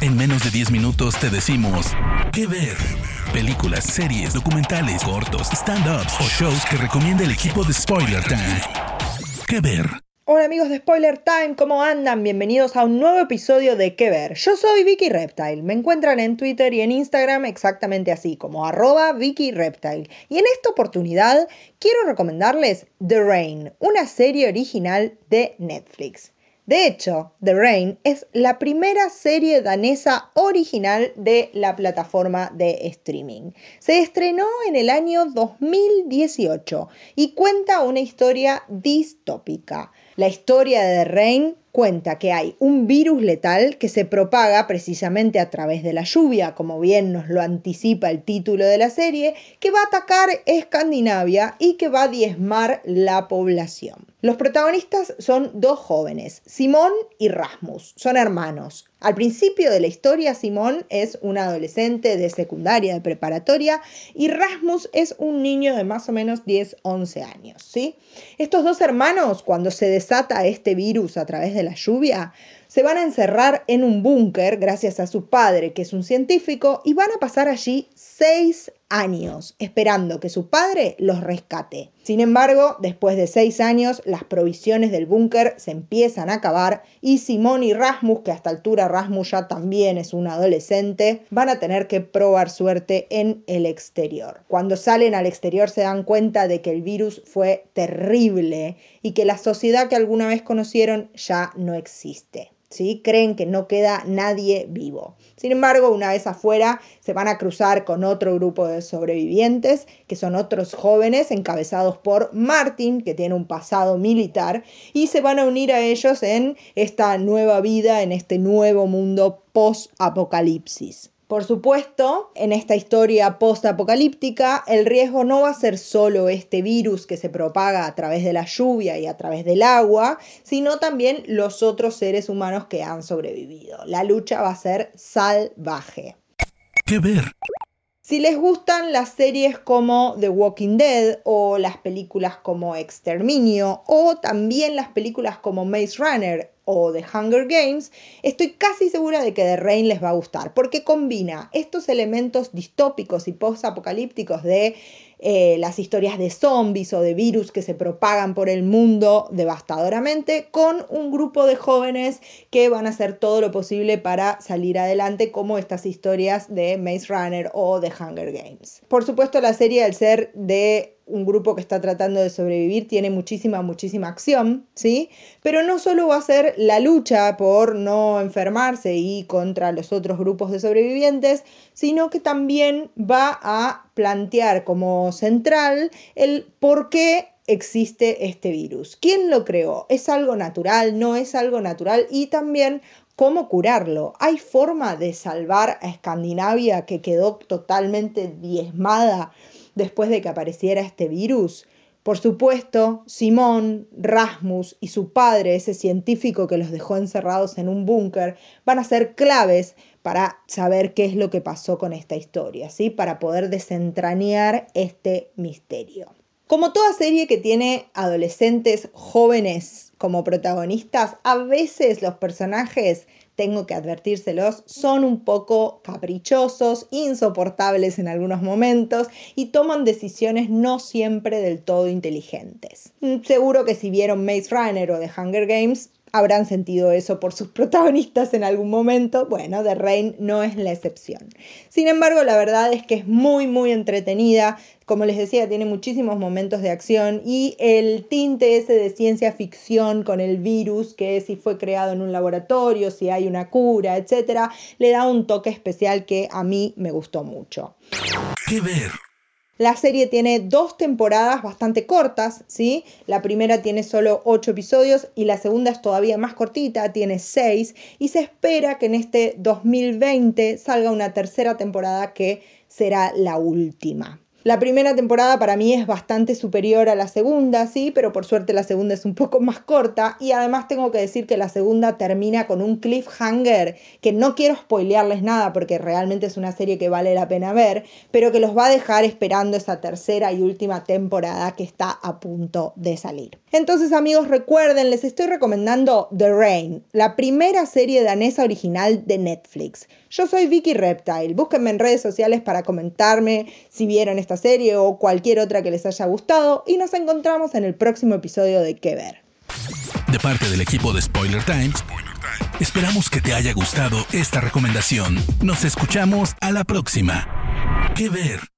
En menos de 10 minutos te decimos qué ver. Películas, series, documentales, cortos, stand-ups o shows que recomienda el equipo de Spoiler Time. ¿Qué ver? Hola amigos de Spoiler Time, ¿cómo andan? Bienvenidos a un nuevo episodio de ¿Qué ver? Yo soy Vicky Reptile, me encuentran en Twitter y en Instagram exactamente así, como arroba Vicky Reptile. Y en esta oportunidad quiero recomendarles The Rain, una serie original de Netflix. De hecho, The Rain es la primera serie danesa original de la plataforma de streaming. Se estrenó en el año 2018 y cuenta una historia distópica. La historia de The Rain cuenta que hay un virus letal que se propaga precisamente a través de la lluvia, como bien nos lo anticipa el título de la serie, que va a atacar Escandinavia y que va a diezmar la población. Los protagonistas son dos jóvenes, Simón y Rasmus, son hermanos. Al principio de la historia, Simón es un adolescente de secundaria, de preparatoria, y Rasmus es un niño de más o menos 10, 11 años. ¿sí? Estos dos hermanos, cuando se desata este virus a través de la lluvia, se van a encerrar en un búnker gracias a su padre, que es un científico, y van a pasar allí seis años esperando que su padre los rescate. Sin embargo, después de seis años, las provisiones del búnker se empiezan a acabar y Simón y Rasmus, que a esta altura Rasmus ya también es un adolescente, van a tener que probar suerte en el exterior. Cuando salen al exterior se dan cuenta de que el virus fue terrible y que la sociedad que alguna vez conocieron ya no existe. Creen que no queda nadie vivo. Sin embargo, una vez afuera, se van a cruzar con otro grupo de sobrevivientes, que son otros jóvenes encabezados por Martin, que tiene un pasado militar, y se van a unir a ellos en esta nueva vida, en este nuevo mundo post-apocalipsis. Por supuesto, en esta historia post-apocalíptica, el riesgo no va a ser solo este virus que se propaga a través de la lluvia y a través del agua, sino también los otros seres humanos que han sobrevivido. La lucha va a ser salvaje. ¿Qué ver? Si les gustan las series como The Walking Dead o las películas como Exterminio o también las películas como Maze Runner o The Hunger Games, estoy casi segura de que The Rain les va a gustar porque combina estos elementos distópicos y post-apocalípticos de eh, las historias de zombies o de virus que se propagan por el mundo devastadoramente con un grupo de jóvenes que van a hacer todo lo posible para salir adelante como estas historias de Maze Runner o de Hunger Games. Por supuesto la serie al ser de un grupo que está tratando de sobrevivir tiene muchísima, muchísima acción, ¿sí? Pero no solo va a ser la lucha por no enfermarse y contra los otros grupos de sobrevivientes, sino que también va a plantear como central el por qué existe este virus. ¿Quién lo creó? ¿Es algo natural? ¿No es algo natural? Y también cómo curarlo. ¿Hay forma de salvar a Escandinavia que quedó totalmente diezmada después de que apareciera este virus? Por supuesto, Simón, Rasmus y su padre, ese científico que los dejó encerrados en un búnker, van a ser claves para saber qué es lo que pasó con esta historia, ¿sí? Para poder desentrañar este misterio. Como toda serie que tiene adolescentes jóvenes como protagonistas, a veces los personajes tengo que advertírselos, son un poco caprichosos, insoportables en algunos momentos y toman decisiones no siempre del todo inteligentes. Mm, seguro que si vieron Maze Runner o The Hunger Games, habrán sentido eso por sus protagonistas en algún momento. Bueno, The Rain no es la excepción. Sin embargo, la verdad es que es muy, muy entretenida. Como les decía, tiene muchísimos momentos de acción y el tinte ese de ciencia ficción con el virus, que si fue creado en un laboratorio, si hay una cura, etcétera, le da un toque especial que a mí me gustó mucho. ¿Qué ver? La serie tiene dos temporadas bastante cortas, ¿sí? La primera tiene solo ocho episodios y la segunda es todavía más cortita, tiene seis, y se espera que en este 2020 salga una tercera temporada que será la última. La primera temporada para mí es bastante superior a la segunda, sí, pero por suerte la segunda es un poco más corta y además tengo que decir que la segunda termina con un cliffhanger que no quiero spoilearles nada porque realmente es una serie que vale la pena ver, pero que los va a dejar esperando esa tercera y última temporada que está a punto de salir. Entonces amigos recuerden, les estoy recomendando The Rain, la primera serie danesa original de Netflix. Yo soy Vicky Reptile. Búsquenme en redes sociales para comentarme si vieron esta serie o cualquier otra que les haya gustado y nos encontramos en el próximo episodio de Que Ver. De parte del equipo de Spoiler Times, esperamos que te haya gustado esta recomendación. Nos escuchamos a la próxima. Que Ver.